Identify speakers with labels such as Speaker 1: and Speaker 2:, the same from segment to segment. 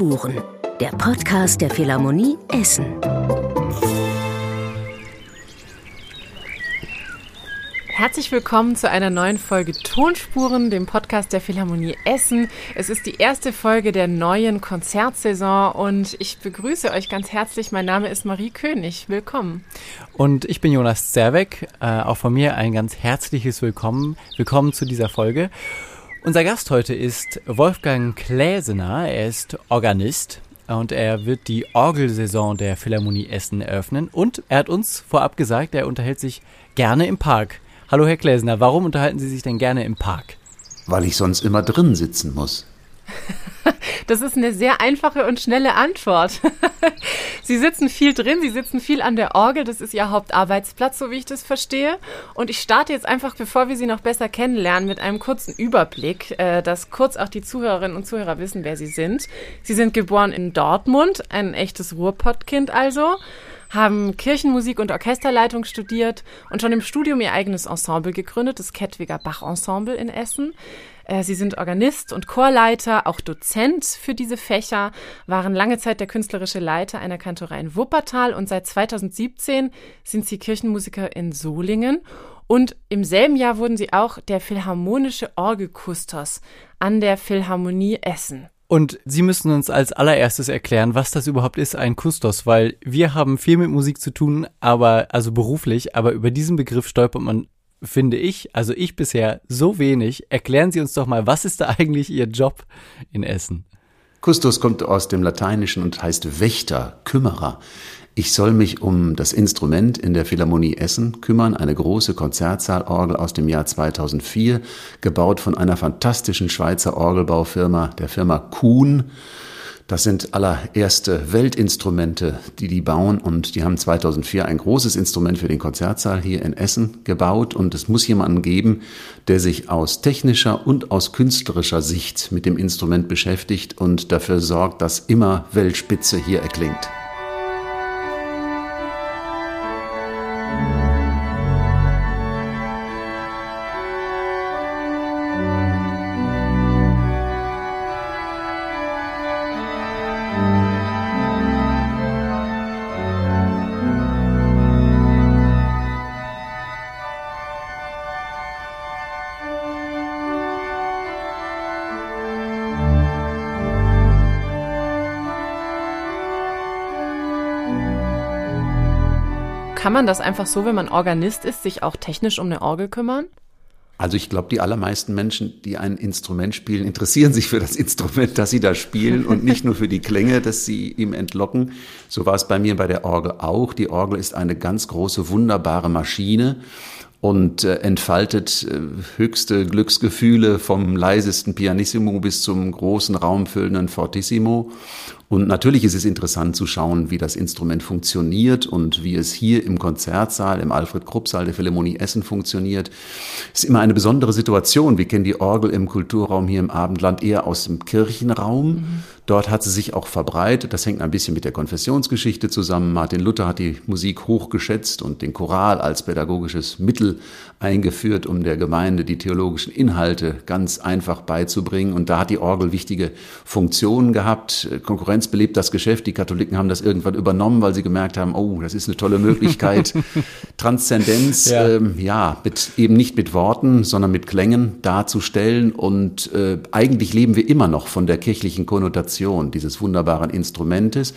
Speaker 1: Tonspuren, der Podcast der Philharmonie Essen.
Speaker 2: Herzlich willkommen zu einer neuen Folge Tonspuren, dem Podcast der Philharmonie Essen. Es ist die erste Folge der neuen Konzertsaison und ich begrüße euch ganz herzlich. Mein Name ist Marie König. Willkommen.
Speaker 3: Und ich bin Jonas Zerweck. Äh, auch von mir ein ganz herzliches Willkommen. Willkommen zu dieser Folge. Unser Gast heute ist Wolfgang Kläsener. Er ist Organist und er wird die Orgelsaison der Philharmonie Essen eröffnen. Und er hat uns vorab gesagt, er unterhält sich gerne im Park. Hallo Herr Kläsener, warum unterhalten Sie sich denn gerne im Park?
Speaker 4: Weil ich sonst immer drin sitzen muss.
Speaker 2: Das ist eine sehr einfache und schnelle Antwort. Sie sitzen viel drin, Sie sitzen viel an der Orgel, das ist Ihr Hauptarbeitsplatz, so wie ich das verstehe. Und ich starte jetzt einfach, bevor wir Sie noch besser kennenlernen, mit einem kurzen Überblick, äh, dass kurz auch die Zuhörerinnen und Zuhörer wissen, wer Sie sind. Sie sind geboren in Dortmund, ein echtes Ruhrpottkind also haben Kirchenmusik und Orchesterleitung studiert und schon im Studium ihr eigenes Ensemble gegründet, das Kettwiger Bach Ensemble in Essen. Äh, sie sind Organist und Chorleiter, auch Dozent für diese Fächer, waren lange Zeit der künstlerische Leiter einer Kantorei in Wuppertal und seit 2017 sind sie Kirchenmusiker in Solingen. Und im selben Jahr wurden sie auch der Philharmonische Orgelkustos an der Philharmonie Essen.
Speaker 3: Und Sie müssen uns als allererstes erklären, was das überhaupt ist, ein Kustos, weil wir haben viel mit Musik zu tun, aber also beruflich, aber über diesen Begriff stolpert man finde ich, also ich bisher so wenig. Erklären Sie uns doch mal, was ist da eigentlich Ihr Job in Essen?
Speaker 4: Kustos kommt aus dem Lateinischen und heißt Wächter, Kümmerer. Ich soll mich um das Instrument in der Philharmonie Essen kümmern, eine große Konzertsaalorgel aus dem Jahr 2004, gebaut von einer fantastischen Schweizer Orgelbaufirma, der Firma Kuhn. Das sind allererste Weltinstrumente, die die bauen und die haben 2004 ein großes Instrument für den Konzertsaal hier in Essen gebaut und es muss jemanden geben, der sich aus technischer und aus künstlerischer Sicht mit dem Instrument beschäftigt und dafür sorgt, dass immer Weltspitze hier erklingt.
Speaker 2: Man das einfach so, wenn man Organist ist, sich auch technisch um eine Orgel kümmern?
Speaker 4: Also ich glaube, die allermeisten Menschen, die ein Instrument spielen, interessieren sich für das Instrument, das sie da spielen und nicht nur für die Klänge, dass sie ihm entlocken. So war es bei mir bei der Orgel auch. Die Orgel ist eine ganz große, wunderbare Maschine und äh, entfaltet äh, höchste Glücksgefühle vom leisesten Pianissimo bis zum großen raumfüllenden Fortissimo. Und natürlich ist es interessant zu schauen, wie das Instrument funktioniert und wie es hier im Konzertsaal, im Alfred-Krupp-Saal der Philharmonie Essen funktioniert. Es ist immer eine besondere Situation. Wir kennen die Orgel im Kulturraum hier im Abendland eher aus dem Kirchenraum. Mhm. Dort hat sie sich auch verbreitet. Das hängt ein bisschen mit der Konfessionsgeschichte zusammen. Martin Luther hat die Musik hochgeschätzt und den Choral als pädagogisches Mittel eingeführt, um der Gemeinde die theologischen Inhalte ganz einfach beizubringen. Und da hat die Orgel wichtige Funktionen gehabt. Konkurrenz belebt das Geschäft. Die Katholiken haben das irgendwann übernommen, weil sie gemerkt haben, oh, das ist eine tolle Möglichkeit. Transzendenz, ja, ähm, ja mit, eben nicht mit Worten, sondern mit Klängen darzustellen. Und äh, eigentlich leben wir immer noch von der kirchlichen Konnotation Interpretation dieses wunderbaren Instrumentes.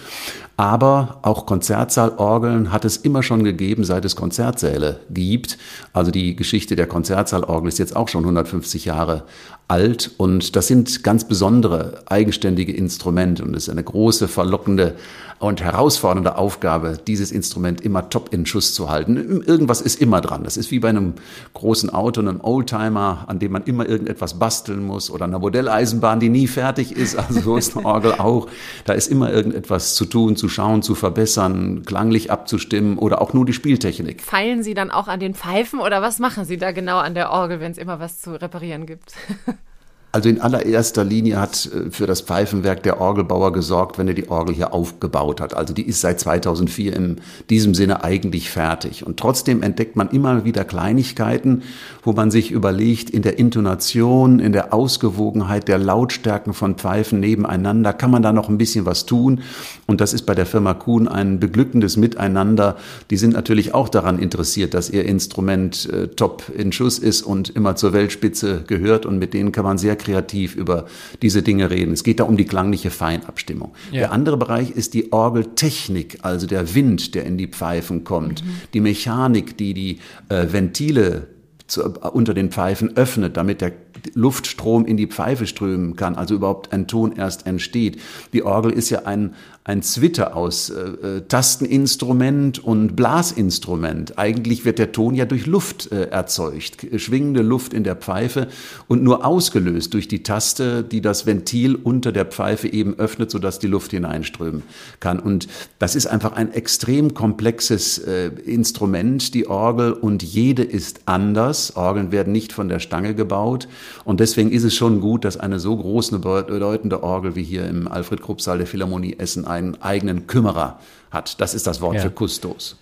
Speaker 4: Aber auch Konzertsaalorgeln hat es immer schon gegeben, seit es Konzertsäle gibt. Also die Geschichte der Konzertsaalorgel ist jetzt auch schon 150 Jahre alt und das sind ganz besondere eigenständige Instrumente und es ist eine große, verlockende und herausfordernde Aufgabe, dieses Instrument immer top in Schuss zu halten. Irgendwas ist immer dran. Das ist wie bei einem großen Auto, einem Oldtimer, an dem man immer irgendetwas basteln muss oder einer Modelleisenbahn, die nie fertig ist. Also so ist Orgel auch. Da ist immer irgendetwas zu tun, zu schauen, zu verbessern, klanglich abzustimmen oder auch nur die Spieltechnik.
Speaker 2: Feilen Sie dann auch an den Pfeifen oder was machen Sie da genau an der Orgel, wenn es immer was zu reparieren gibt?
Speaker 4: Also in allererster Linie hat äh, für das Pfeifenwerk der Orgelbauer gesorgt, wenn er die Orgel hier aufgebaut hat. Also die ist seit 2004 in diesem Sinne eigentlich fertig. Und trotzdem entdeckt man immer wieder Kleinigkeiten, wo man sich überlegt, in der Intonation, in der Ausgewogenheit der Lautstärken von Pfeifen nebeneinander, kann man da noch ein bisschen was tun. Und das ist bei der Firma Kuhn ein beglückendes Miteinander. Die sind natürlich auch daran interessiert, dass ihr Instrument äh, top in Schuss ist und immer zur Weltspitze gehört. Und mit denen kann man sehr kreativ über diese Dinge reden. Es geht da um die klangliche Feinabstimmung. Ja. Der andere Bereich ist die Orgeltechnik, also der Wind, der in die Pfeifen kommt, mhm. die Mechanik, die die äh, Ventile zu, unter den Pfeifen öffnet, damit der Luftstrom in die Pfeife strömen kann, also überhaupt ein Ton erst entsteht. Die Orgel ist ja ein, ein Zwitter aus äh, äh, Tasteninstrument und Blasinstrument. Eigentlich wird der Ton ja durch Luft äh, erzeugt, schwingende Luft in der Pfeife und nur ausgelöst durch die Taste, die das Ventil unter der Pfeife eben öffnet, sodass die Luft hineinströmen kann. Und das ist einfach ein extrem komplexes äh, Instrument, die Orgel, und jede ist anders. Orgeln werden nicht von der Stange gebaut. Und deswegen ist es schon gut, dass eine so große, bedeutende Orgel wie hier im Alfred-Krupp-Saal der Philharmonie Essen einen eigenen Kümmerer hat. Das ist das Wort ja. für Kustos.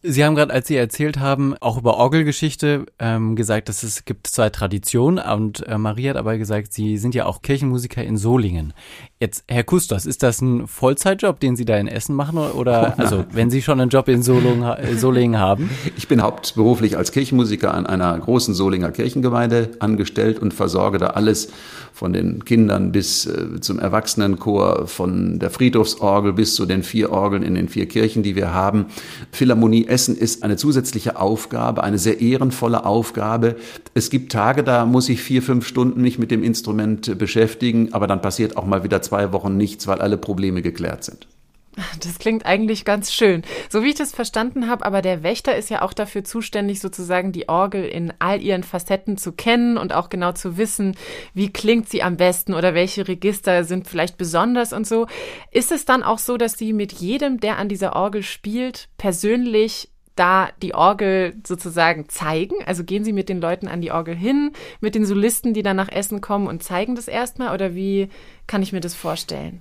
Speaker 3: Sie haben gerade, als Sie erzählt haben, auch über Orgelgeschichte ähm, gesagt, dass es gibt zwei Traditionen und äh, Marie hat aber gesagt, Sie sind ja auch Kirchenmusiker in Solingen. Jetzt, Herr Kustos, ist das ein Vollzeitjob, den Sie da in Essen machen oder oh also wenn Sie schon einen Job in Solingen, haben?
Speaker 4: Ich bin hauptberuflich als Kirchenmusiker an einer großen Solinger Kirchengemeinde angestellt und versorge da alles von den Kindern bis äh, zum Erwachsenenchor, von der Friedhofsorgel bis zu den vier Orgeln in den vier Kirchen, die wir haben. Philharmonie Essen ist eine zusätzliche Aufgabe, eine sehr ehrenvolle Aufgabe. Es gibt Tage, da muss ich vier, fünf Stunden mich mit dem Instrument beschäftigen, aber dann passiert auch mal wieder zwei Wochen nichts, weil alle Probleme geklärt sind.
Speaker 2: Das klingt eigentlich ganz schön. So wie ich das verstanden habe, aber der Wächter ist ja auch dafür zuständig, sozusagen die Orgel in all ihren Facetten zu kennen und auch genau zu wissen, wie klingt sie am besten oder welche Register sind vielleicht besonders und so. Ist es dann auch so, dass Sie mit jedem, der an dieser Orgel spielt, persönlich da die Orgel sozusagen zeigen? Also gehen Sie mit den Leuten an die Orgel hin, mit den Solisten, die dann nach Essen kommen und zeigen das erstmal? Oder wie kann ich mir das vorstellen?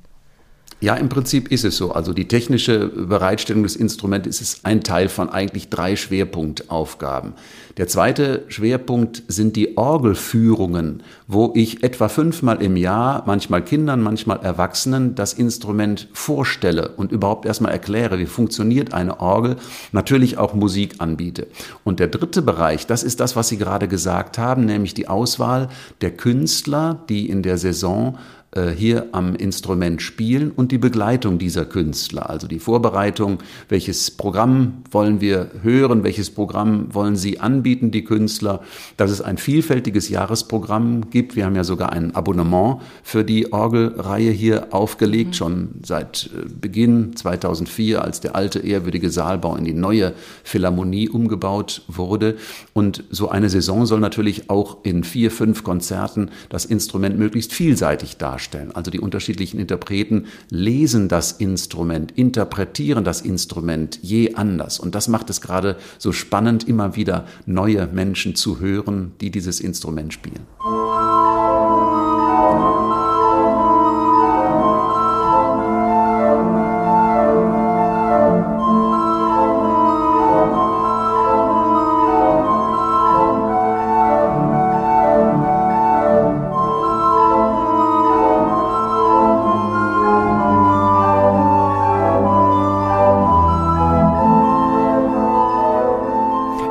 Speaker 4: Ja, im Prinzip ist es so. Also die technische Bereitstellung des Instruments ist ein Teil von eigentlich drei Schwerpunktaufgaben. Der zweite Schwerpunkt sind die Orgelführungen, wo ich etwa fünfmal im Jahr, manchmal Kindern, manchmal Erwachsenen, das Instrument vorstelle und überhaupt erstmal erkläre, wie funktioniert eine Orgel, natürlich auch Musik anbiete. Und der dritte Bereich, das ist das, was Sie gerade gesagt haben, nämlich die Auswahl der Künstler, die in der Saison hier am Instrument spielen und die Begleitung dieser Künstler, also die Vorbereitung, welches Programm wollen wir hören, welches Programm wollen sie anbieten, die Künstler, dass es ein vielfältiges Jahresprogramm gibt. Wir haben ja sogar ein Abonnement für die Orgelreihe hier aufgelegt, mhm. schon seit äh, Beginn 2004, als der alte ehrwürdige Saalbau in die neue Philharmonie umgebaut wurde. Und so eine Saison soll natürlich auch in vier, fünf Konzerten das Instrument möglichst vielseitig darstellen darstellen. Also die unterschiedlichen Interpreten lesen das Instrument, interpretieren das Instrument je anders. Und das macht es gerade so spannend, immer wieder neue Menschen zu hören, die dieses Instrument spielen.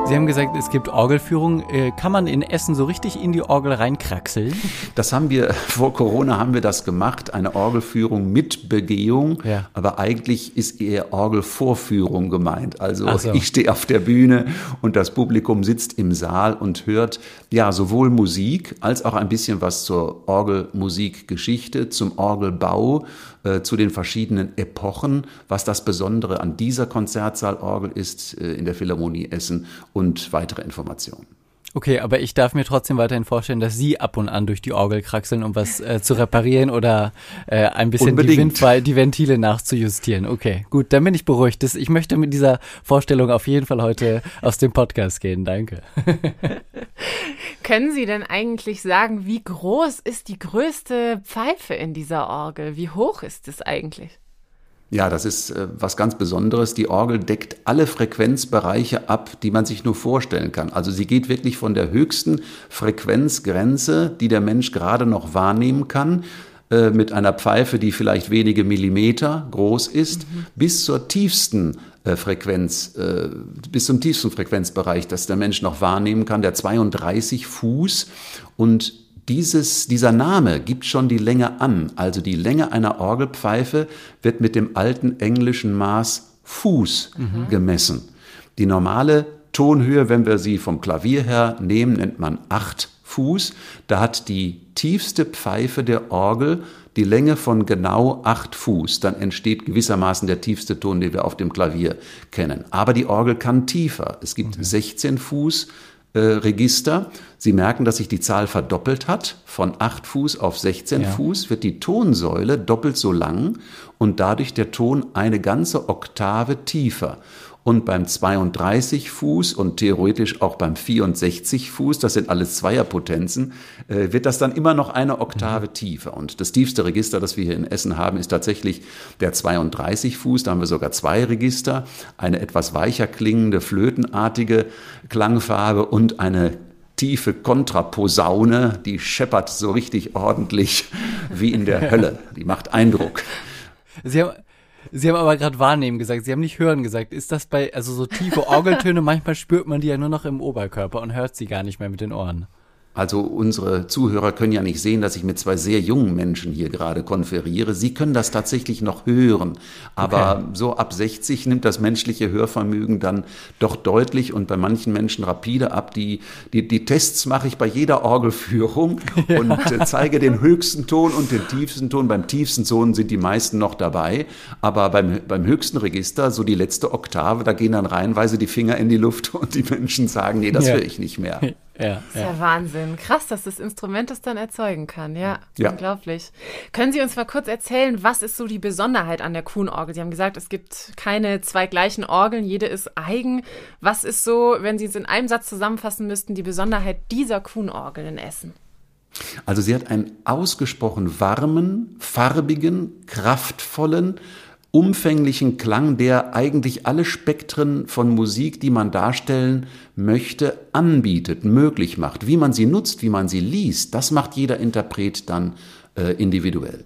Speaker 3: Gesagt, es gibt Orgelführung. Äh, kann man in Essen so richtig in die Orgel reinkraxeln?
Speaker 4: Das haben wir, vor Corona haben wir das gemacht, eine Orgelführung mit Begehung. Ja. Aber eigentlich ist eher Orgelvorführung gemeint. Also so. ich stehe auf der Bühne und das Publikum sitzt im Saal und hört ja sowohl Musik als auch ein bisschen was zur Orgelmusikgeschichte, zum Orgelbau, äh, zu den verschiedenen Epochen, was das Besondere an dieser Konzertsaalorgel ist äh, in der Philharmonie Essen und weitere Informationen.
Speaker 3: Okay, aber ich darf mir trotzdem weiterhin vorstellen, dass Sie ab und an durch die Orgel kraxeln, um was äh, zu reparieren oder äh, ein bisschen die, Windfall, die Ventile nachzujustieren. Okay, gut, dann bin ich beruhigt. Das, ich möchte mit dieser Vorstellung auf jeden Fall heute aus dem Podcast gehen. Danke.
Speaker 2: Können Sie denn eigentlich sagen, wie groß ist die größte Pfeife in dieser Orgel? Wie hoch ist es eigentlich?
Speaker 4: Ja, das ist äh, was ganz Besonderes. Die Orgel deckt alle Frequenzbereiche ab, die man sich nur vorstellen kann. Also sie geht wirklich von der höchsten Frequenzgrenze, die der Mensch gerade noch wahrnehmen kann, äh, mit einer Pfeife, die vielleicht wenige Millimeter groß ist, mhm. bis zur tiefsten äh, Frequenz, äh, bis zum tiefsten Frequenzbereich, das der Mensch noch wahrnehmen kann, der 32 Fuß und dieses, dieser Name gibt schon die Länge an. Also die Länge einer Orgelpfeife wird mit dem alten englischen Maß Fuß mhm. gemessen. Die normale Tonhöhe, wenn wir sie vom Klavier her nehmen, nennt man acht Fuß. Da hat die tiefste Pfeife der Orgel die Länge von genau acht Fuß. Dann entsteht gewissermaßen der tiefste Ton, den wir auf dem Klavier kennen. Aber die Orgel kann tiefer. Es gibt okay. 16 Fuß, äh, Register. Sie merken, dass sich die Zahl verdoppelt hat. Von 8 Fuß auf 16 ja. Fuß wird die Tonsäule doppelt so lang und dadurch der Ton eine ganze Oktave tiefer. Und beim 32 Fuß und theoretisch auch beim 64 Fuß, das sind alles Zweierpotenzen, äh, wird das dann immer noch eine Oktave mhm. tiefer. Und das tiefste Register, das wir hier in Essen haben, ist tatsächlich der 32 Fuß. Da haben wir sogar zwei Register, eine etwas weicher klingende, flötenartige Klangfarbe und eine tiefe Kontraposaune, die scheppert so richtig ordentlich wie in der Hölle. Die macht Eindruck.
Speaker 3: Sie haben, Sie haben aber gerade wahrnehmen gesagt, Sie haben nicht hören gesagt. Ist das bei, also so tiefe Orgeltöne, manchmal spürt man die ja nur noch im Oberkörper und hört sie gar nicht mehr mit den Ohren.
Speaker 4: Also unsere Zuhörer können ja nicht sehen, dass ich mit zwei sehr jungen Menschen hier gerade konferiere. Sie können das tatsächlich noch hören. Aber okay. so ab 60 nimmt das menschliche Hörvermögen dann doch deutlich und bei manchen Menschen rapide ab. Die, die, die Tests mache ich bei jeder Orgelführung ja. und äh, zeige den höchsten Ton und den tiefsten Ton. Beim tiefsten Ton sind die meisten noch dabei. Aber beim, beim höchsten Register, so die letzte Oktave, da gehen dann reihenweise die Finger in die Luft und die Menschen sagen, nee, das ja. höre ich nicht mehr.
Speaker 2: Ja, das ist ja. ja. Wahnsinn. Krass, dass das Instrument das dann erzeugen kann. Ja, ja, unglaublich. Können Sie uns mal kurz erzählen, was ist so die Besonderheit an der Kuhn-Orgel? Sie haben gesagt, es gibt keine zwei gleichen Orgeln, jede ist eigen. Was ist so, wenn Sie es in einem Satz zusammenfassen müssten, die Besonderheit dieser Kuhn-Orgel in Essen?
Speaker 4: Also sie hat einen ausgesprochen warmen, farbigen, kraftvollen, umfänglichen Klang, der eigentlich alle Spektren von Musik, die man darstellen möchte, anbietet, möglich macht. Wie man sie nutzt, wie man sie liest, das macht jeder Interpret dann äh, individuell.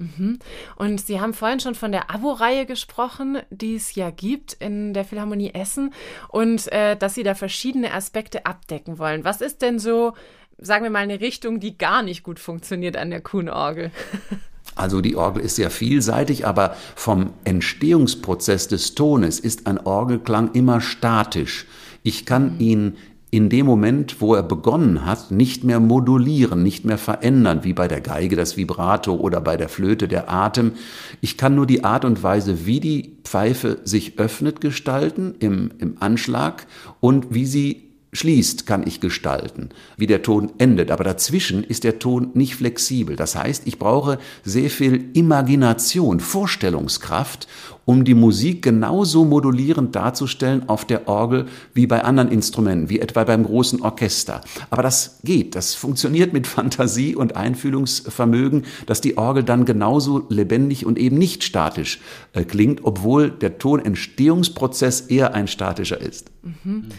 Speaker 2: Mhm. Und Sie haben vorhin schon von der Abo-Reihe gesprochen, die es ja gibt in der Philharmonie Essen und äh, dass Sie da verschiedene Aspekte abdecken wollen. Was ist denn so, sagen wir mal, eine Richtung, die gar nicht gut funktioniert an der Kuhn-Orgel?
Speaker 4: Also die Orgel ist sehr vielseitig, aber vom Entstehungsprozess des Tones ist ein Orgelklang immer statisch. Ich kann mhm. ihn in dem Moment, wo er begonnen hat, nicht mehr modulieren, nicht mehr verändern, wie bei der Geige das Vibrato oder bei der Flöte der Atem. Ich kann nur die Art und Weise, wie die Pfeife sich öffnet, gestalten im, im Anschlag und wie sie schließt, kann ich gestalten, wie der Ton endet. Aber dazwischen ist der Ton nicht flexibel. Das heißt, ich brauche sehr viel Imagination, Vorstellungskraft, um die Musik genauso modulierend darzustellen auf der Orgel wie bei anderen Instrumenten, wie etwa beim großen Orchester. Aber das geht, das funktioniert mit Fantasie und Einfühlungsvermögen, dass die Orgel dann genauso lebendig und eben nicht statisch äh, klingt, obwohl der Tonentstehungsprozess eher ein statischer ist.
Speaker 2: Mhm.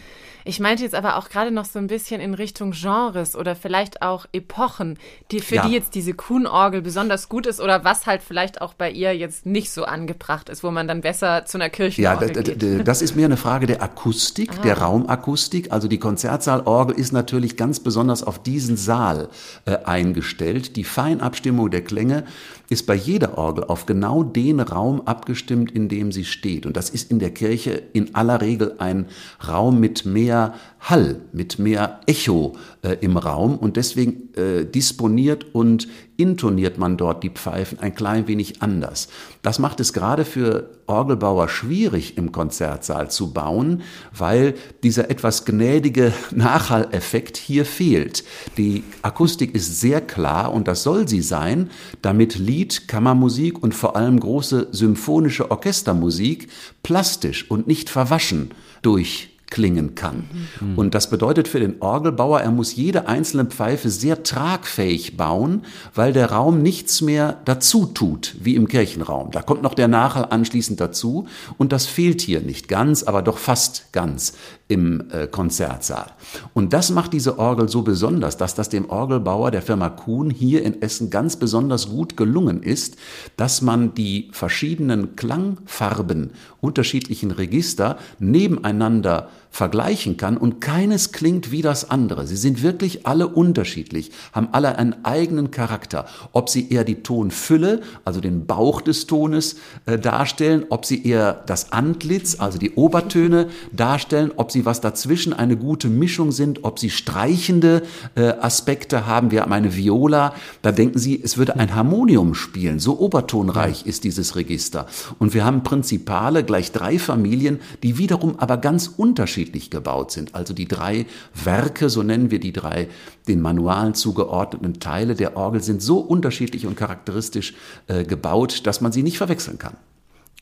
Speaker 2: Ich meinte jetzt aber auch gerade noch so ein bisschen in Richtung Genres oder vielleicht auch Epochen, die, für ja. die jetzt diese Kuhn-Orgel besonders gut ist oder was halt vielleicht auch bei ihr jetzt nicht so angebracht ist, wo man dann besser zu einer Kirchenorgel ja,
Speaker 4: geht. das ist mehr eine Frage der Akustik, ah. der Raumakustik. Also die Konzertsaalorgel ist natürlich ganz besonders auf diesen Saal äh, eingestellt. Die Feinabstimmung der Klänge ist bei jeder Orgel auf genau den Raum abgestimmt, in dem sie steht. Und das ist in der Kirche in aller Regel ein Raum mit mehr mehr Hall, mit mehr Echo äh, im Raum und deswegen äh, disponiert und intoniert man dort die Pfeifen ein klein wenig anders. Das macht es gerade für Orgelbauer schwierig im Konzertsaal zu bauen, weil dieser etwas gnädige Nachhalleffekt hier fehlt. Die Akustik ist sehr klar und das soll sie sein, damit Lied, Kammermusik und vor allem große symphonische Orchestermusik plastisch und nicht verwaschen durch klingen kann. Mhm. Und das bedeutet für den Orgelbauer, er muss jede einzelne Pfeife sehr tragfähig bauen, weil der Raum nichts mehr dazu tut, wie im Kirchenraum. Da kommt noch der Nachhall anschließend dazu und das fehlt hier nicht ganz, aber doch fast ganz im äh, Konzertsaal. Und das macht diese Orgel so besonders, dass das dem Orgelbauer der Firma Kuhn hier in Essen ganz besonders gut gelungen ist, dass man die verschiedenen Klangfarben unterschiedlichen Register nebeneinander vergleichen kann und keines klingt wie das andere. Sie sind wirklich alle unterschiedlich, haben alle einen eigenen Charakter. Ob sie eher die Tonfülle, also den Bauch des Tones äh, darstellen, ob sie eher das Antlitz, also die Obertöne darstellen, ob sie was dazwischen eine gute Mischung sind, ob sie streichende äh, Aspekte haben. Wir haben eine Viola, da denken Sie, es würde ein Harmonium spielen. So obertonreich ist dieses Register. Und wir haben Prinzipale, gleich drei Familien, die wiederum aber ganz unterschiedlich unterschiedlich gebaut sind. Also die drei Werke, so nennen wir die drei den Manualen zugeordneten Teile der Orgel, sind so unterschiedlich und charakteristisch äh, gebaut, dass man sie nicht verwechseln kann.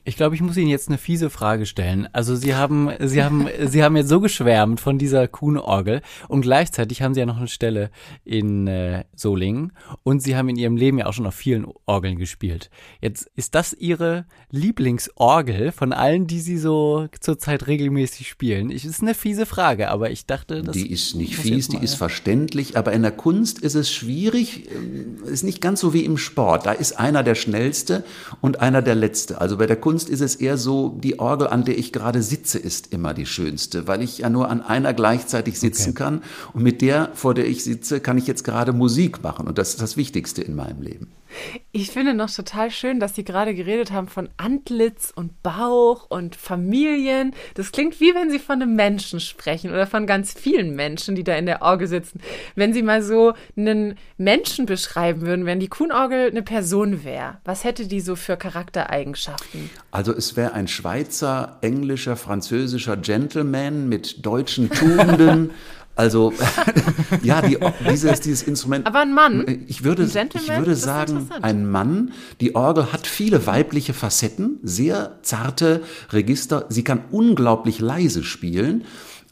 Speaker 3: Ich glaube, ich muss Ihnen jetzt eine fiese Frage stellen. Also Sie haben, Sie haben, Sie haben jetzt so geschwärmt von dieser Kuhn-Orgel und gleichzeitig haben Sie ja noch eine Stelle in äh, Solingen und Sie haben in Ihrem Leben ja auch schon auf vielen Orgeln gespielt. Jetzt ist das Ihre Lieblingsorgel von allen, die Sie so zurzeit regelmäßig spielen? Ich, ist eine fiese Frage, aber ich dachte, das
Speaker 4: die ist nicht fies, die ist verständlich, aber in der Kunst ist es schwierig, ähm, ist nicht ganz so wie im Sport. Da ist einer der schnellste und einer der letzte. Also bei der Kunst Kunst ist es eher so, die Orgel, an der ich gerade sitze, ist immer die schönste, weil ich ja nur an einer gleichzeitig sitzen okay. kann. Und mit der, vor der ich sitze, kann ich jetzt gerade Musik machen. Und das ist das Wichtigste in meinem Leben.
Speaker 2: Ich finde noch total schön, dass Sie gerade geredet haben von Antlitz und Bauch und Familien. Das klingt wie wenn Sie von einem Menschen sprechen oder von ganz vielen Menschen, die da in der Orgel sitzen. Wenn Sie mal so einen Menschen beschreiben würden, wenn die Kuhnorgel eine Person wäre, was hätte die so für Charaktereigenschaften?
Speaker 4: Also es wäre ein Schweizer, englischer, französischer Gentleman mit deutschen Tugenden. Also ja, die, dieses, dieses Instrument.
Speaker 2: Aber ein Mann.
Speaker 4: Ich würde, ich würde sagen, ein Mann. Die Orgel hat viele weibliche Facetten, sehr zarte Register. Sie kann unglaublich leise spielen.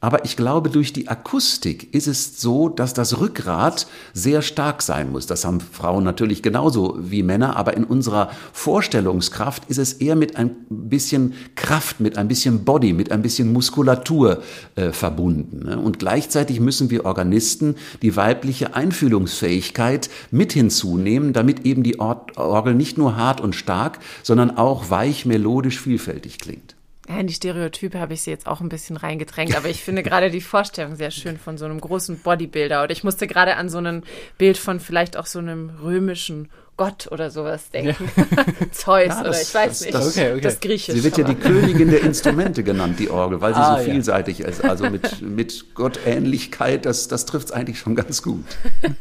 Speaker 4: Aber ich glaube, durch die Akustik ist es so, dass das Rückgrat sehr stark sein muss. Das haben Frauen natürlich genauso wie Männer, aber in unserer Vorstellungskraft ist es eher mit ein bisschen Kraft, mit ein bisschen Body, mit ein bisschen Muskulatur äh, verbunden. Ne? Und gleichzeitig müssen wir Organisten die weibliche Einfühlungsfähigkeit mit hinzunehmen, damit eben die Orgel nicht nur hart und stark, sondern auch weich, melodisch, vielfältig klingt.
Speaker 2: Ja, in die Stereotype habe ich sie jetzt auch ein bisschen reingedrängt, aber ich finde gerade die Vorstellung sehr schön von so einem großen Bodybuilder. Und ich musste gerade an so ein Bild von vielleicht auch so einem römischen Gott oder sowas denken. Ja. Zeus ja, das, oder ich weiß das, nicht. Das, okay, okay. das Griechisch.
Speaker 4: Sie wird ja die Königin der Instrumente genannt, die Orgel, weil sie ah, so vielseitig ja. ist. Also mit, mit Gottähnlichkeit, das, das trifft es eigentlich schon ganz gut.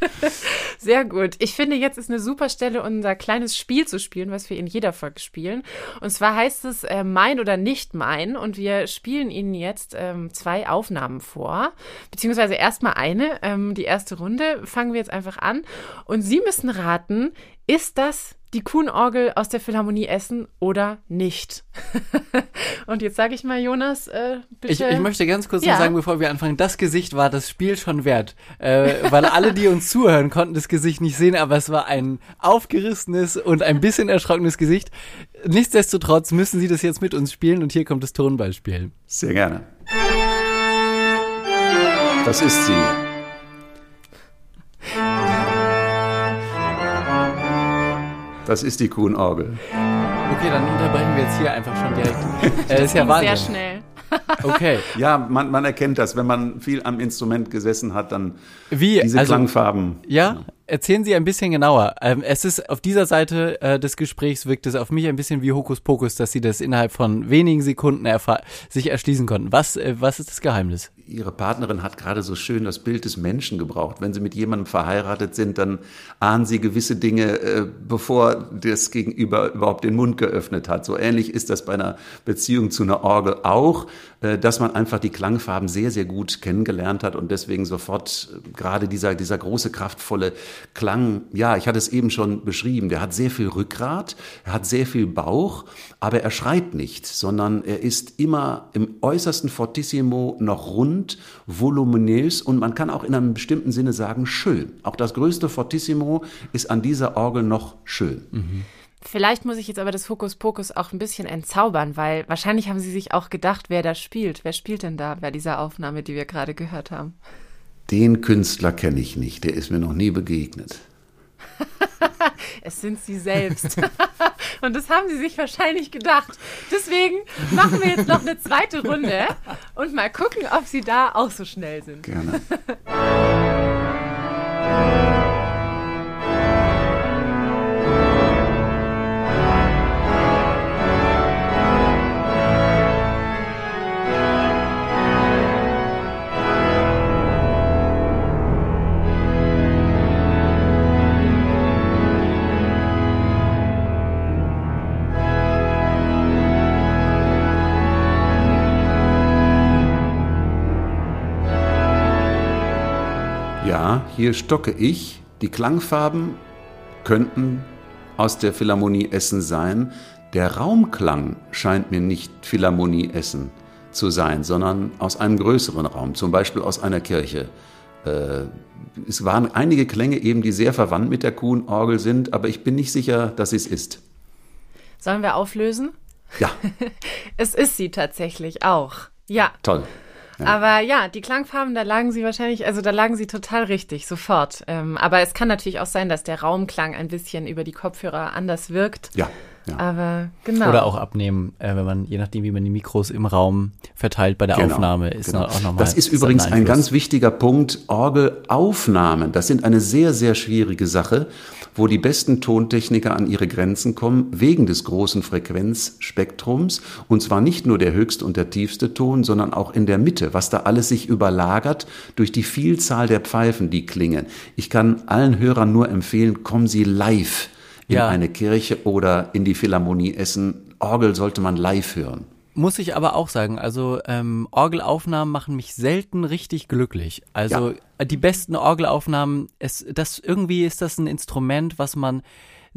Speaker 2: Sehr gut. Ich finde, jetzt ist eine super Stelle, unser kleines Spiel zu spielen, was wir in jeder Folge spielen. Und zwar heißt es äh, Mein oder nicht mein. Und wir spielen Ihnen jetzt ähm, zwei Aufnahmen vor. Beziehungsweise erstmal eine. Ähm, die erste Runde fangen wir jetzt einfach an. Und Sie müssen raten, ist das die Kuhnorgel aus der Philharmonie Essen oder nicht? und jetzt sage ich mal, Jonas, äh,
Speaker 3: bitte. Ich, ich, möchte ganz kurz ja. noch sagen, bevor wir anfangen, das Gesicht war das Spiel schon wert. Äh, weil alle, die uns zuhören, konnten das Gesicht nicht sehen, aber es war ein aufgerissenes und ein bisschen erschrockenes Gesicht. Nichtsdestotrotz müssen Sie das jetzt mit uns spielen und hier kommt das Tonballspiel.
Speaker 4: Sehr gerne. Das ist sie. Das ist die Kuhnorgel.
Speaker 3: Okay, dann unterbrechen wir jetzt hier einfach schon direkt. Äh, ist ja Wahnsinn.
Speaker 2: Sehr schnell.
Speaker 3: Okay.
Speaker 4: Ja, man, man erkennt das. Wenn man viel am Instrument gesessen hat, dann Wie? diese also, Klangfarben.
Speaker 3: Ja? Erzählen Sie ein bisschen genauer. Ähm, es ist auf dieser Seite äh, des Gesprächs wirkt es auf mich ein bisschen wie Hokuspokus, dass Sie das innerhalb von wenigen Sekunden sich erschließen konnten. Was, äh, was ist das Geheimnis?
Speaker 4: Ihre Partnerin hat gerade so schön das Bild des Menschen gebraucht. Wenn Sie mit jemandem verheiratet sind, dann ahnen Sie gewisse Dinge, äh, bevor das Gegenüber überhaupt den Mund geöffnet hat. So ähnlich ist das bei einer Beziehung zu einer Orgel auch, dass man einfach die Klangfarben sehr, sehr gut kennengelernt hat und deswegen sofort äh, gerade dieser, dieser große, kraftvolle Klang, ja, ich hatte es eben schon beschrieben, der hat sehr viel Rückgrat, er hat sehr viel Bauch, aber er schreit nicht, sondern er ist immer im äußersten Fortissimo noch rund, voluminös und man kann auch in einem bestimmten Sinne sagen, schön. Auch das größte Fortissimo ist an dieser Orgel noch schön. Mhm.
Speaker 2: Vielleicht muss ich jetzt aber das Hokuspokus auch ein bisschen entzaubern, weil wahrscheinlich haben Sie sich auch gedacht, wer da spielt. Wer spielt denn da bei dieser Aufnahme, die wir gerade gehört haben?
Speaker 4: Den Künstler kenne ich nicht, der ist mir noch nie begegnet.
Speaker 2: es sind Sie selbst. Und das haben Sie sich wahrscheinlich gedacht. Deswegen machen wir jetzt noch eine zweite Runde und mal gucken, ob Sie da auch so schnell sind.
Speaker 4: Gerne. hier stocke ich. Die Klangfarben könnten aus der Philharmonie Essen sein. Der Raumklang scheint mir nicht Philharmonie Essen zu sein, sondern aus einem größeren Raum, zum Beispiel aus einer Kirche. Äh, es waren einige Klänge eben, die sehr verwandt mit der Kuhn-Orgel sind, aber ich bin nicht sicher, dass es ist.
Speaker 2: Sollen wir auflösen?
Speaker 4: Ja.
Speaker 2: es ist sie tatsächlich auch. Ja.
Speaker 4: Toll.
Speaker 2: Aber ja, die Klangfarben, da lagen sie wahrscheinlich, also da lagen sie total richtig, sofort. Ähm, aber es kann natürlich auch sein, dass der Raumklang ein bisschen über die Kopfhörer anders wirkt.
Speaker 4: Ja. Ja.
Speaker 2: Aber genau.
Speaker 3: Oder auch abnehmen, äh, wenn man, je nachdem, wie man die Mikros im Raum verteilt bei der genau, Aufnahme, ist genau. auch nochmal.
Speaker 4: Das ist übrigens ein ganz wichtiger Punkt. Orgelaufnahmen, das sind eine sehr, sehr schwierige Sache wo die besten Tontechniker an ihre Grenzen kommen, wegen des großen Frequenzspektrums. Und zwar nicht nur der höchste und der tiefste Ton, sondern auch in der Mitte, was da alles sich überlagert durch die Vielzahl der Pfeifen, die klingen. Ich kann allen Hörern nur empfehlen, kommen Sie live in ja. eine Kirche oder in die Philharmonie Essen. Orgel sollte man live hören.
Speaker 3: Muss ich aber auch sagen, also ähm, Orgelaufnahmen machen mich selten richtig glücklich. Also ja. die besten Orgelaufnahmen, es, das irgendwie ist das ein Instrument, was man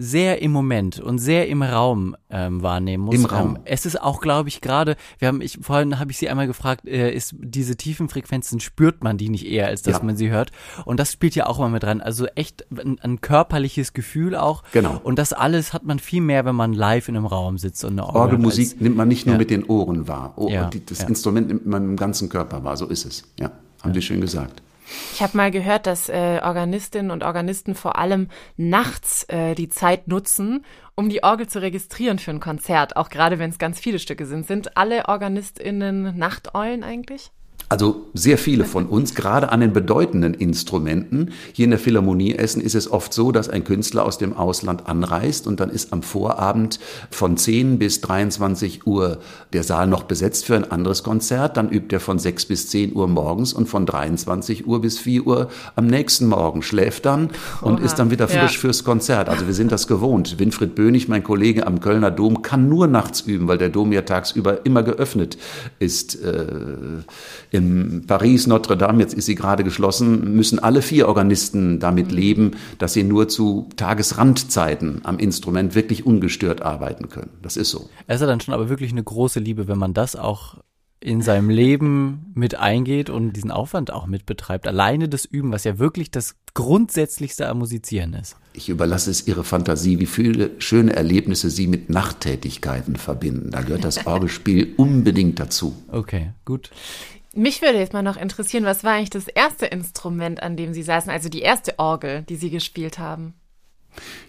Speaker 3: sehr im Moment und sehr im Raum ähm, wahrnehmen muss.
Speaker 4: Im Raum.
Speaker 3: Ähm, es ist auch, glaube ich, gerade, wir haben, ich, vorhin habe ich Sie einmal gefragt, äh, ist diese tiefen Frequenzen, spürt man die nicht eher, als dass ja. man sie hört? Und das spielt ja auch mal mit dran. Also echt ein, ein, körperliches Gefühl auch.
Speaker 4: Genau.
Speaker 3: Und das alles hat man viel mehr, wenn man live in einem Raum sitzt und eine
Speaker 4: Orgel Orgelmusik als, nimmt man nicht nur ja. mit den Ohren wahr. Oh, ja. das Instrument nimmt man im ganzen Körper wahr. So ist es. Ja, haben Sie schön gesagt.
Speaker 2: Ich habe mal gehört, dass äh, Organistinnen und Organisten vor allem nachts äh, die Zeit nutzen, um die Orgel zu registrieren für ein Konzert, auch gerade wenn es ganz viele Stücke sind. Sind alle Organistinnen Nachteulen eigentlich?
Speaker 4: Also sehr viele von uns, gerade an den bedeutenden Instrumenten. Hier in der Philharmonie Essen ist es oft so, dass ein Künstler aus dem Ausland anreist und dann ist am Vorabend von 10 bis 23 Uhr der Saal noch besetzt für ein anderes Konzert. Dann übt er von 6 bis 10 Uhr morgens und von 23 Uhr bis 4 Uhr am nächsten Morgen, schläft dann und Oha. ist dann wieder frisch ja. fürs Konzert. Also wir sind das gewohnt. Winfried Bönig, mein Kollege am Kölner Dom, kann nur nachts üben, weil der Dom ja tagsüber immer geöffnet ist. Äh, in Paris, Notre Dame, jetzt ist sie gerade geschlossen, müssen alle vier Organisten damit leben, dass sie nur zu Tagesrandzeiten am Instrument wirklich ungestört arbeiten können. Das ist so.
Speaker 3: Es ist ja dann schon aber wirklich eine große Liebe, wenn man das auch in seinem Leben mit eingeht und diesen Aufwand auch mit betreibt. Alleine das Üben, was ja wirklich das Grundsätzlichste am Musizieren ist.
Speaker 4: Ich überlasse es Ihre Fantasie, wie viele schöne Erlebnisse Sie mit Nachttätigkeiten verbinden. Da gehört das Orgelspiel unbedingt dazu.
Speaker 3: Okay, gut.
Speaker 2: Mich würde jetzt mal noch interessieren, was war eigentlich das erste Instrument, an dem Sie saßen, also die erste Orgel, die Sie gespielt haben?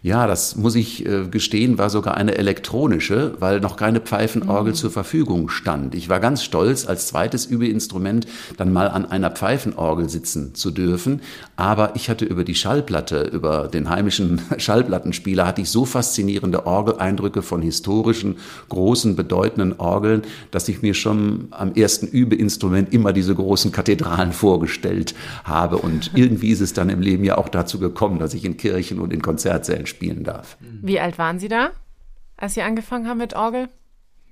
Speaker 4: Ja, das muss ich äh, gestehen, war sogar eine elektronische, weil noch keine Pfeifenorgel mhm. zur Verfügung stand. Ich war ganz stolz, als zweites Übeinstrument dann mal an einer Pfeifenorgel sitzen zu dürfen. Aber ich hatte über die Schallplatte, über den heimischen Schallplattenspieler, hatte ich so faszinierende Orgeleindrücke von historischen, großen, bedeutenden Orgeln, dass ich mir schon am ersten Übeinstrument immer diese großen Kathedralen vorgestellt habe. Und irgendwie ist es dann im Leben ja auch dazu gekommen, dass ich in Kirchen und in Konzertsälen spielen darf.
Speaker 2: Wie alt waren Sie da, als Sie angefangen haben mit Orgel?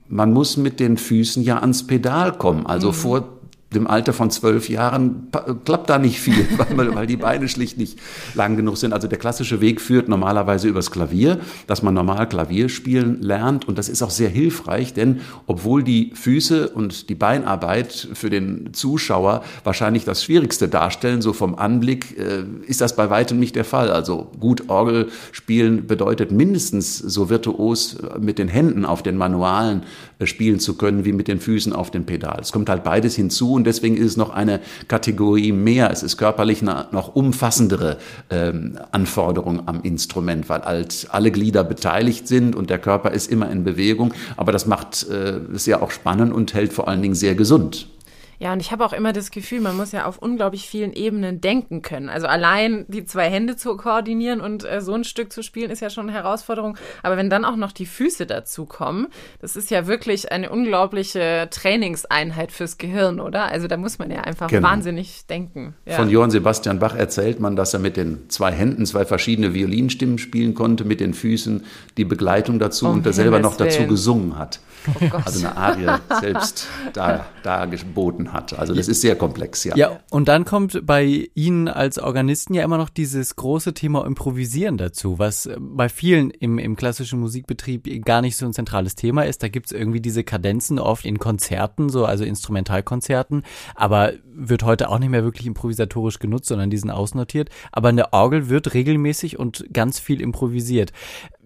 Speaker 4: Man muss mit den Füßen ja ans Pedal kommen. Also mhm. vor dem Alter von zwölf Jahren klappt da nicht viel, weil, weil, die Beine schlicht nicht lang genug sind. Also der klassische Weg führt normalerweise übers Klavier, dass man normal Klavier spielen lernt. Und das ist auch sehr hilfreich, denn obwohl die Füße und die Beinarbeit für den Zuschauer wahrscheinlich das Schwierigste darstellen, so vom Anblick äh, ist das bei weitem nicht der Fall. Also gut Orgel spielen bedeutet mindestens so virtuos mit den Händen auf den Manualen äh, spielen zu können, wie mit den Füßen auf den Pedal. Es kommt halt beides hinzu und deswegen ist es noch eine Kategorie mehr. Es ist körperlich eine noch umfassendere ähm, Anforderung am Instrument, weil halt alle Glieder beteiligt sind und der Körper ist immer in Bewegung. Aber das macht äh, es ja auch spannend und hält vor allen Dingen sehr gesund.
Speaker 2: Ja, und ich habe auch immer das Gefühl, man muss ja auf unglaublich vielen Ebenen denken können. Also allein die zwei Hände zu koordinieren und äh, so ein Stück zu spielen, ist ja schon eine Herausforderung. Aber wenn dann auch noch die Füße dazu kommen, das ist ja wirklich eine unglaubliche Trainingseinheit fürs Gehirn, oder? Also da muss man ja einfach genau. wahnsinnig denken.
Speaker 4: Ja. Von Johann Sebastian Bach erzählt man, dass er mit den zwei Händen zwei verschiedene Violinstimmen spielen konnte, mit den Füßen die Begleitung dazu um und er selber noch dazu gesungen hat. Oh also eine Arie selbst da, da geboten hat. Also das ist sehr komplex, ja.
Speaker 3: Ja, und dann kommt bei Ihnen als Organisten ja immer noch dieses große Thema Improvisieren dazu, was bei vielen im, im klassischen Musikbetrieb gar nicht so ein zentrales Thema ist. Da gibt es irgendwie diese Kadenzen oft in Konzerten, so also Instrumentalkonzerten, aber wird heute auch nicht mehr wirklich improvisatorisch genutzt, sondern die sind ausnotiert. Aber in der Orgel wird regelmäßig und ganz viel improvisiert.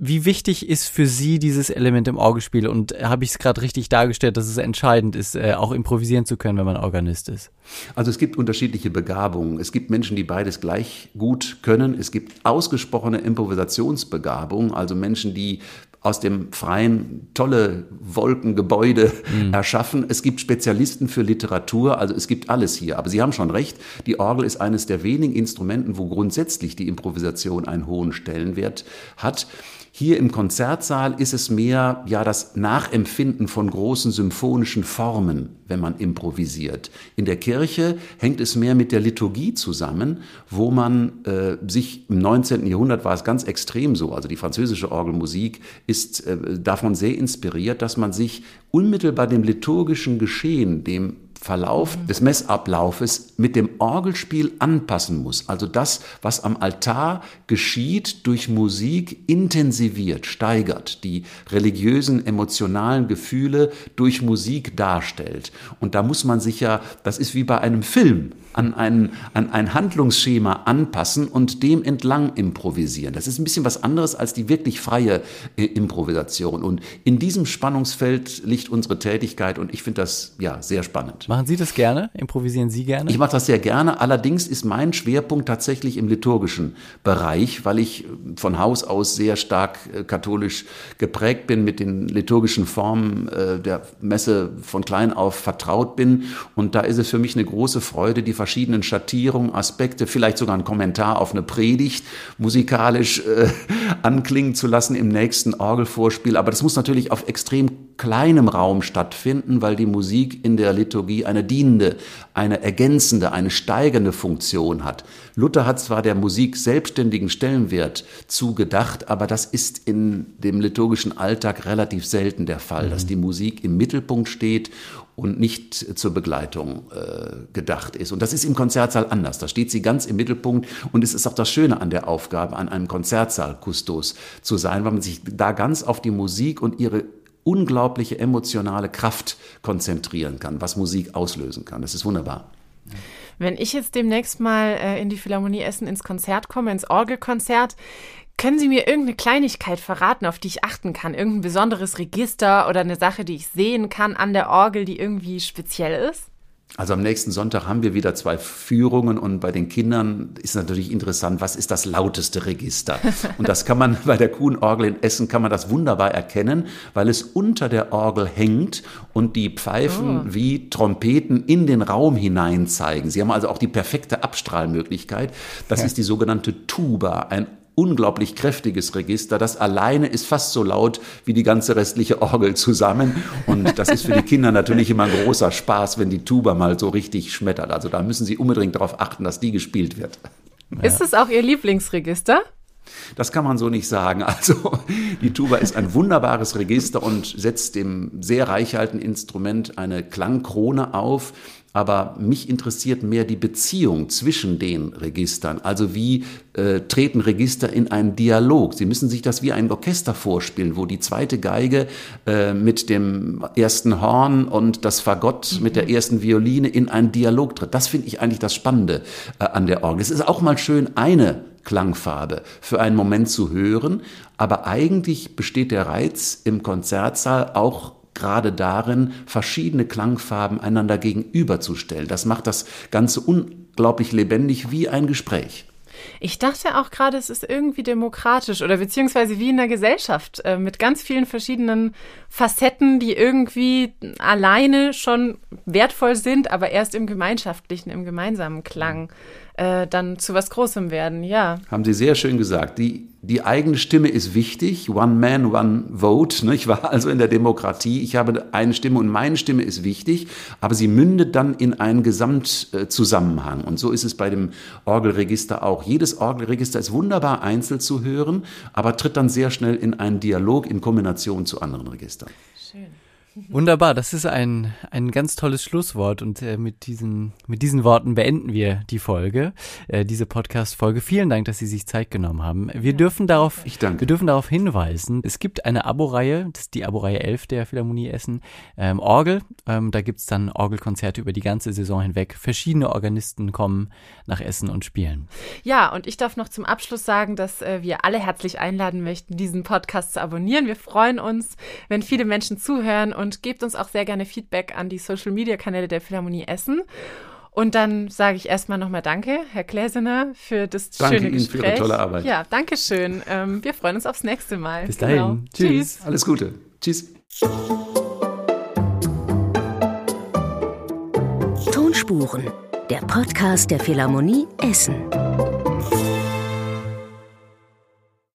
Speaker 3: Wie wichtig ist für Sie dieses Element im Orgelspiel? Und habe ich es gerade richtig dargestellt, dass es entscheidend ist, äh, auch improvisieren zu können, wenn man Organist ist?
Speaker 4: Also es gibt unterschiedliche Begabungen. Es gibt Menschen, die beides gleich gut können. Es gibt ausgesprochene Improvisationsbegabung, also Menschen, die aus dem Freien tolle Wolkengebäude mhm. erschaffen. Es gibt Spezialisten für Literatur, also es gibt alles hier. Aber Sie haben schon recht, die Orgel ist eines der wenigen Instrumenten, wo grundsätzlich die Improvisation einen hohen Stellenwert hat. Hier im Konzertsaal ist es mehr ja das Nachempfinden von großen symphonischen Formen, wenn man improvisiert. In der Kirche hängt es mehr mit der Liturgie zusammen, wo man äh, sich im 19. Jahrhundert war es ganz extrem so, also die französische Orgelmusik ist äh, davon sehr inspiriert, dass man sich unmittelbar dem liturgischen Geschehen, dem Verlauf des Messablaufes mit dem Orgelspiel anpassen muss. Also das, was am Altar geschieht, durch Musik intensiviert, steigert, die religiösen, emotionalen Gefühle durch Musik darstellt. Und da muss man sich ja, das ist wie bei einem Film, an ein, an ein Handlungsschema anpassen und dem entlang improvisieren. Das ist ein bisschen was anderes als die wirklich freie äh, Improvisation. Und in diesem Spannungsfeld liegt unsere Tätigkeit und ich finde das ja sehr spannend.
Speaker 3: Machen Sie das gerne? Improvisieren Sie gerne?
Speaker 4: Ich mache das sehr gerne. Allerdings ist mein Schwerpunkt tatsächlich im liturgischen Bereich, weil ich von Haus aus sehr stark äh, katholisch geprägt bin, mit den liturgischen Formen äh, der Messe von klein auf vertraut bin. Und da ist es für mich eine große Freude, die verschiedenen Schattierungen, Aspekte, vielleicht sogar ein Kommentar auf eine Predigt musikalisch äh, anklingen zu lassen im nächsten Orgelvorspiel. Aber das muss natürlich auf extrem kleinem Raum stattfinden, weil die Musik in der Liturgie eine dienende, eine ergänzende, eine steigende Funktion hat. Luther hat zwar der Musik selbstständigen Stellenwert zugedacht, aber das ist in dem liturgischen Alltag relativ selten der Fall, mhm. dass die Musik im Mittelpunkt steht und nicht zur Begleitung äh, gedacht ist. Und das ist im Konzertsaal anders. Da steht sie ganz im Mittelpunkt und es ist auch das Schöne an der Aufgabe, an einem Konzertsaal Kustos zu sein, weil man sich da ganz auf die Musik und ihre unglaubliche emotionale Kraft konzentrieren kann, was Musik auslösen kann. Das ist wunderbar.
Speaker 2: Wenn ich jetzt demnächst mal äh, in die Philharmonie Essen ins Konzert komme, ins Orgelkonzert, können Sie mir irgendeine Kleinigkeit verraten, auf die ich achten kann? Irgendein besonderes Register oder eine Sache, die ich sehen kann an der Orgel, die irgendwie speziell ist?
Speaker 4: Also am nächsten Sonntag haben wir wieder zwei Führungen und bei den Kindern ist natürlich interessant, was ist das lauteste Register? Und das kann man bei der Kuhnorgel in Essen kann man das wunderbar erkennen, weil es unter der Orgel hängt und die Pfeifen oh. wie Trompeten in den Raum hinein zeigen. Sie haben also auch die perfekte Abstrahlmöglichkeit. Das ja. ist die sogenannte Tuba, ein unglaublich kräftiges Register. Das alleine ist fast so laut wie die ganze restliche Orgel zusammen. Und das ist für die Kinder natürlich immer ein großer Spaß, wenn die Tuba mal so richtig schmettert. Also da müssen sie unbedingt darauf achten, dass die gespielt wird.
Speaker 2: Ist es auch Ihr Lieblingsregister?
Speaker 4: Das kann man so nicht sagen. Also die Tuba ist ein wunderbares Register und setzt dem sehr reichhaltigen Instrument eine Klangkrone auf, aber mich interessiert mehr die Beziehung zwischen den Registern. Also wie äh, treten Register in einen Dialog? Sie müssen sich das wie ein Orchester vorspielen, wo die zweite Geige äh, mit dem ersten Horn und das Fagott mhm. mit der ersten Violine in einen Dialog tritt. Das finde ich eigentlich das Spannende äh, an der Orgel. Es ist auch mal schön, eine Klangfarbe für einen Moment zu hören, aber eigentlich besteht der Reiz im Konzertsaal auch gerade darin, verschiedene Klangfarben einander gegenüberzustellen. Das macht das Ganze unglaublich lebendig wie ein Gespräch.
Speaker 2: Ich dachte auch gerade, es ist irgendwie demokratisch oder beziehungsweise wie in der Gesellschaft äh, mit ganz vielen verschiedenen Facetten, die irgendwie alleine schon wertvoll sind, aber erst im gemeinschaftlichen, im gemeinsamen Klang äh, dann zu was Großem werden, ja.
Speaker 4: Haben Sie sehr schön gesagt. Die, die eigene Stimme ist wichtig. One man, one vote. Ne? Ich war also in der Demokratie. Ich habe eine Stimme und meine Stimme ist wichtig, aber sie mündet dann in einen Gesamtzusammenhang. Und so ist es bei dem Orgelregister auch. Jedes Orgelregister ist wunderbar einzeln zu hören, aber tritt dann sehr schnell in einen Dialog in Kombination zu anderen Registern. Schön.
Speaker 3: Wunderbar, das ist ein, ein ganz tolles Schlusswort und äh, mit, diesen, mit diesen Worten beenden wir die Folge, äh, diese Podcast-Folge. Vielen Dank, dass Sie sich Zeit genommen haben. Wir ja, dürfen darauf, ich danke. wir dürfen darauf hinweisen, es gibt eine Abo-Reihe, das ist die Abo-Reihe 11 der Philharmonie Essen, ähm, Orgel. Ähm, da gibt's dann Orgelkonzerte über die ganze Saison hinweg. Verschiedene Organisten kommen nach Essen und spielen.
Speaker 2: Ja, und ich darf noch zum Abschluss sagen, dass äh, wir alle herzlich einladen möchten, diesen Podcast zu abonnieren. Wir freuen uns, wenn viele Menschen zuhören und gebt uns auch sehr gerne Feedback an die Social Media Kanäle der Philharmonie Essen. Und dann sage ich erstmal nochmal Danke, Herr Gläsener, für das
Speaker 4: danke
Speaker 2: schöne
Speaker 4: Ihnen
Speaker 2: Gespräch.
Speaker 4: für Ihre tolle Arbeit.
Speaker 2: Ja, danke schön. Ähm, wir freuen uns aufs nächste Mal.
Speaker 3: Bis dahin. Genau.
Speaker 4: Tschüss. Tschüss. Alles Gute. Tschüss.
Speaker 1: Tonspuren, der Podcast der Philharmonie Essen.